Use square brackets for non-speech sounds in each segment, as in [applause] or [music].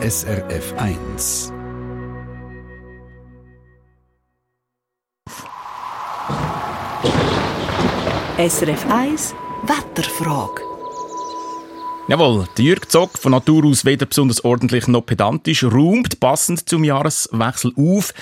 SRF 1. SRF 1 Wetterfrage. Jawohl, der Jürg Zock, von Natur aus weder besonders ordentlich noch pedantisch, räumt passend zum Jahreswechsel auf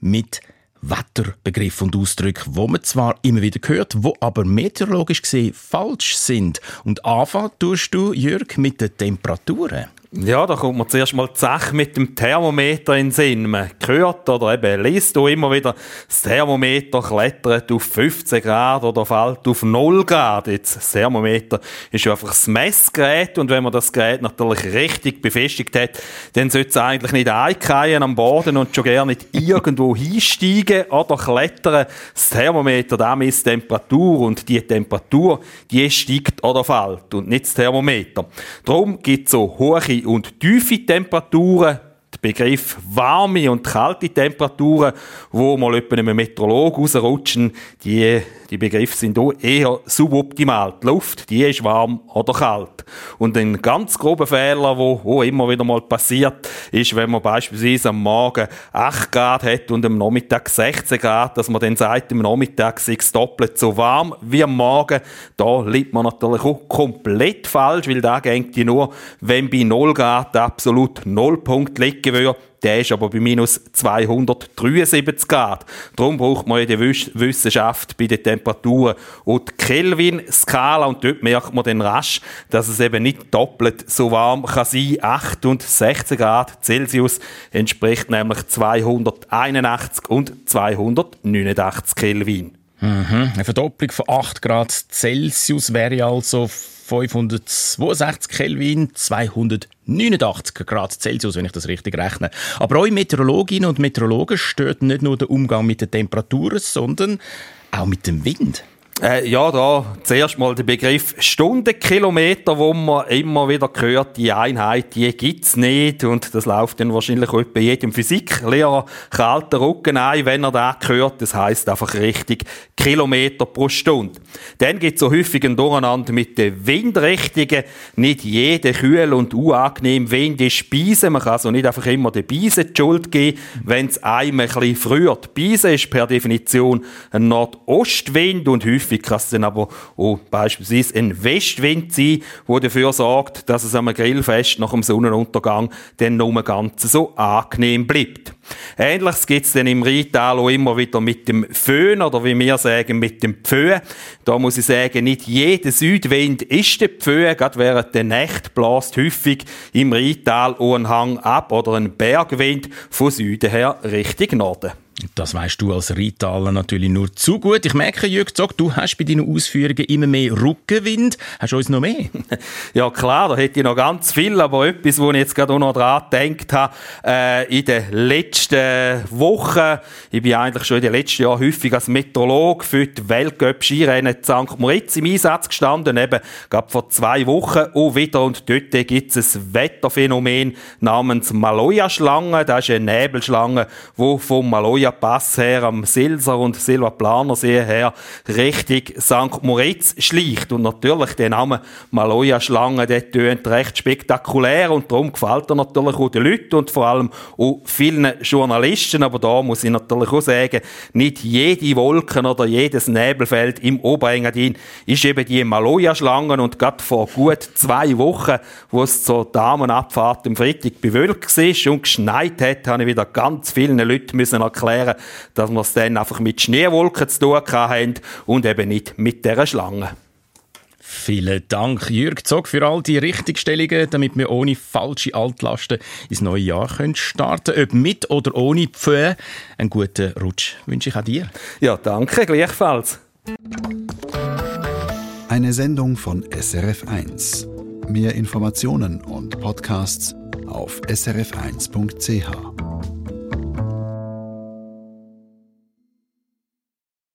mit Wetterbegriffen und Ausdrücken, wo man zwar immer wieder hört, wo aber meteorologisch gesehen falsch sind. Und anfangen tust du, Jürg, mit den Temperaturen. Ja, da kommt man zuerst mal die Sache mit dem Thermometer in den Sinn. Man hört oder eben liest du immer wieder, das Thermometer klettert auf 15 Grad oder fällt auf 0 Grad. Jetzt, das Thermometer ist ja einfach das Messgerät und wenn man das Gerät natürlich richtig befestigt hat, dann sollte es eigentlich nicht einkreien am Boden und schon gerne nicht irgendwo hinsteigen oder klettern. Das Thermometer, da misst Temperatur und die Temperatur, die steigt oder fällt und nicht das Thermometer. Darum gibt es so hohe und tiefe Temperaturen Begriff warme und kalte Temperaturen, wo mal etwa einem Meteorolog rausrutschen, die, die Begriffe sind auch eher suboptimal. Die Luft, die ist warm oder kalt. Und ein ganz grober Fehler, wo auch immer wieder mal passiert, ist, wenn man beispielsweise am Morgen 8 Grad hat und am Nachmittag 16 Grad, dass man dann sagt, am Nachmittag sei es doppelt so warm wie am Morgen. Da liegt man natürlich auch komplett falsch, weil da geht nur, wenn bei 0 Grad absolut Nullpunkt liegen würde, der ist aber bei minus 273 Grad. Darum braucht man in der Wissenschaft bei den Temperaturen und die Kelvin-Skala und dort merkt man dann rasch, dass es eben nicht doppelt so warm kann sein. 68 Grad Celsius entspricht nämlich 281 und 289 Kelvin. Mhm. Eine Verdopplung von 8 Grad Celsius wäre also 562 Kelvin, 289 Grad Celsius, wenn ich das richtig rechne. Aber euch Meteorologinnen und Meteorologen stört nicht nur der Umgang mit den Temperaturen, sondern auch mit dem Wind. Äh, ja, da zuerst mal der Begriff Stundenkilometer, wo man immer wieder hört, die Einheit, die gibt's nicht und das läuft dann wahrscheinlich auch bei jedem Physiklehrer kalter Rücken ein, wenn er da hört. Das heißt einfach richtig Kilometer pro Stunde. Dann gibt's so häufig ein Durcheinander mit den Windrichtungen. Nicht jede kühl und unangenehm Wind ist Beise. Man kann also nicht einfach immer den Beise die Schuld geben, wenn es einem ein bisschen früher. Die Beise ist per Definition ein Nordostwind und häufig Kann es dann aber auch beispielsweise ein Westwind sein, der dafür sorgt, dass es am Grillfest nach dem Sonnenuntergang dann nur ganz so angenehm bleibt. Ähnliches gibt es dann im Rheintal auch immer wieder mit dem Föhn oder wie wir sagen, mit dem Pföh. Da muss ich sagen, nicht jeder Südwind ist der Pföh. Gerade während der Nacht bläst häufig im Rheintal auch ein Hang ab oder ein Bergwind von Süden her Richtung Norden. Das weißt du als Rheintaler natürlich nur zu gut. Ich merke, Jürg Zock, du hast bei deinen Ausführungen immer mehr Rückenwind. Hast du uns noch mehr? [laughs] ja klar, da hätte ich noch ganz viel, aber etwas, wo ich jetzt gerade auch noch dran gedacht habe, äh, in den letzten Wochen, ich bin eigentlich schon in den letzten Jahren häufig als Meteorolog für die Weltcup-Skirennen in St. Moritz im Einsatz gestanden, eben gerade vor zwei Wochen auch wieder und dort gibt es ein Wetterphänomen namens Maloja-Schlange. Das ist eine Nebelschlange, die vom Maloja Pass her, am Silser und Silvaplanersee her, Richtung St. Moritz schleicht. Und natürlich der Name Maloja-Schlange, der tönt recht spektakulär und darum gefällt er natürlich auch den Leuten und vor allem auch vielen Journalisten. Aber da muss ich natürlich auch sagen, nicht jede Wolken oder jedes Nebelfeld im Oberengadin ist eben die Maloja-Schlange und gerade vor gut zwei Wochen, wo es zur Damenabfahrt am Freitag bewölkt war und geschneit hat, habe ich wieder ganz vielen Leuten müssen erklären erklären, dass wir es dann einfach mit Schneewolken zu tun haben und eben nicht mit dieser Schlange. Vielen Dank, Jürg Zog, für all die Richtigstellungen, damit wir ohne falsche Altlasten ins neue Jahr können starten können. Ob mit oder ohne Pföhe. Einen guten Rutsch wünsche ich auch dir. Ja, danke, gleichfalls. Eine Sendung von SRF1. Mehr Informationen und Podcasts auf srf1.ch.